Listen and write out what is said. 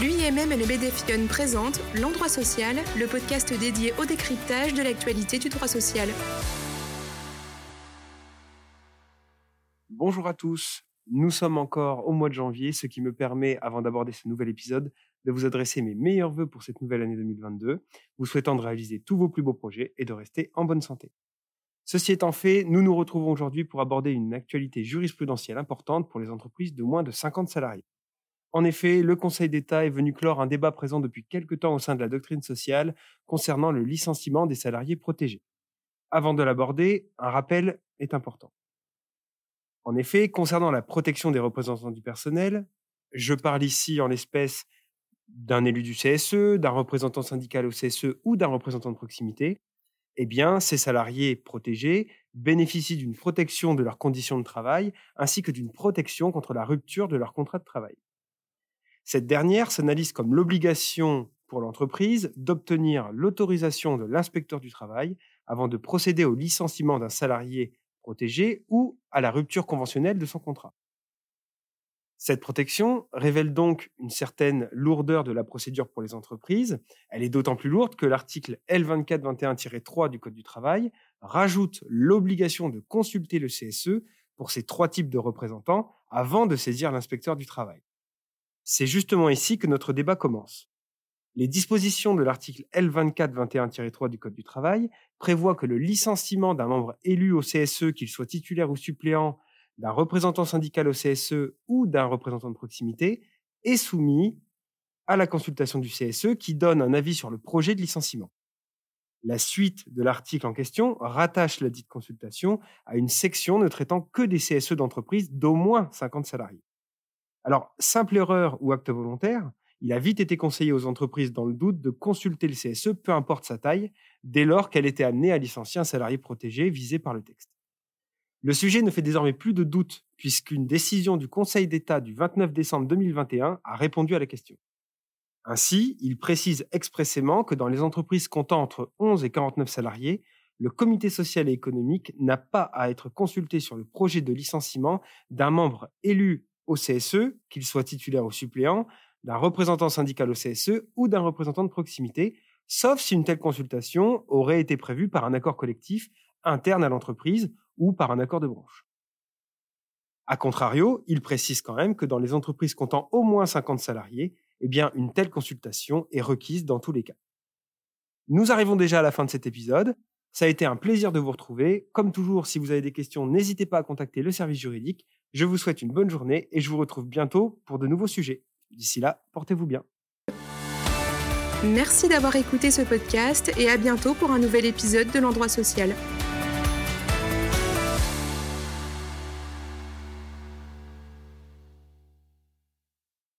L'UIMM et le BDFION présentent L'Endroit Social, le podcast dédié au décryptage de l'actualité du droit social. Bonjour à tous, nous sommes encore au mois de janvier, ce qui me permet, avant d'aborder ce nouvel épisode, de vous adresser mes meilleurs voeux pour cette nouvelle année 2022, vous souhaitant de réaliser tous vos plus beaux projets et de rester en bonne santé. Ceci étant fait, nous nous retrouvons aujourd'hui pour aborder une actualité jurisprudentielle importante pour les entreprises de moins de 50 salariés. En effet, le Conseil d'État est venu clore un débat présent depuis quelque temps au sein de la doctrine sociale concernant le licenciement des salariés protégés. Avant de l'aborder, un rappel est important. En effet, concernant la protection des représentants du personnel, je parle ici en l'espèce d'un élu du CSE, d'un représentant syndical au CSE ou d'un représentant de proximité, eh bien, ces salariés protégés bénéficient d'une protection de leurs conditions de travail ainsi que d'une protection contre la rupture de leur contrat de travail. Cette dernière s'analyse comme l'obligation pour l'entreprise d'obtenir l'autorisation de l'inspecteur du travail avant de procéder au licenciement d'un salarié protégé ou à la rupture conventionnelle de son contrat. Cette protection révèle donc une certaine lourdeur de la procédure pour les entreprises. Elle est d'autant plus lourde que l'article L2421-3 du Code du travail rajoute l'obligation de consulter le CSE pour ces trois types de représentants avant de saisir l'inspecteur du travail. C'est justement ici que notre débat commence. Les dispositions de l'article L2421-3 du Code du travail prévoient que le licenciement d'un membre élu au CSE, qu'il soit titulaire ou suppléant, d'un représentant syndical au CSE ou d'un représentant de proximité, est soumis à la consultation du CSE qui donne un avis sur le projet de licenciement. La suite de l'article en question rattache la dite consultation à une section ne traitant que des CSE d'entreprise d'au moins 50 salariés. Alors, simple erreur ou acte volontaire, il a vite été conseillé aux entreprises dans le doute de consulter le CSE, peu importe sa taille, dès lors qu'elle était amenée à licencier un salarié protégé visé par le texte. Le sujet ne fait désormais plus de doute, puisqu'une décision du Conseil d'État du 29 décembre 2021 a répondu à la question. Ainsi, il précise expressément que dans les entreprises comptant entre 11 et 49 salariés, le comité social et économique n'a pas à être consulté sur le projet de licenciement d'un membre élu au CSE, qu'il soit titulaire ou suppléant, d'un représentant syndical au CSE ou d'un représentant de proximité, sauf si une telle consultation aurait été prévue par un accord collectif interne à l'entreprise ou par un accord de branche. A contrario, il précise quand même que dans les entreprises comptant au moins 50 salariés, eh une telle consultation est requise dans tous les cas. Nous arrivons déjà à la fin de cet épisode. Ça a été un plaisir de vous retrouver. Comme toujours, si vous avez des questions, n'hésitez pas à contacter le service juridique. Je vous souhaite une bonne journée et je vous retrouve bientôt pour de nouveaux sujets. D'ici là, portez-vous bien. Merci d'avoir écouté ce podcast et à bientôt pour un nouvel épisode de l'endroit social.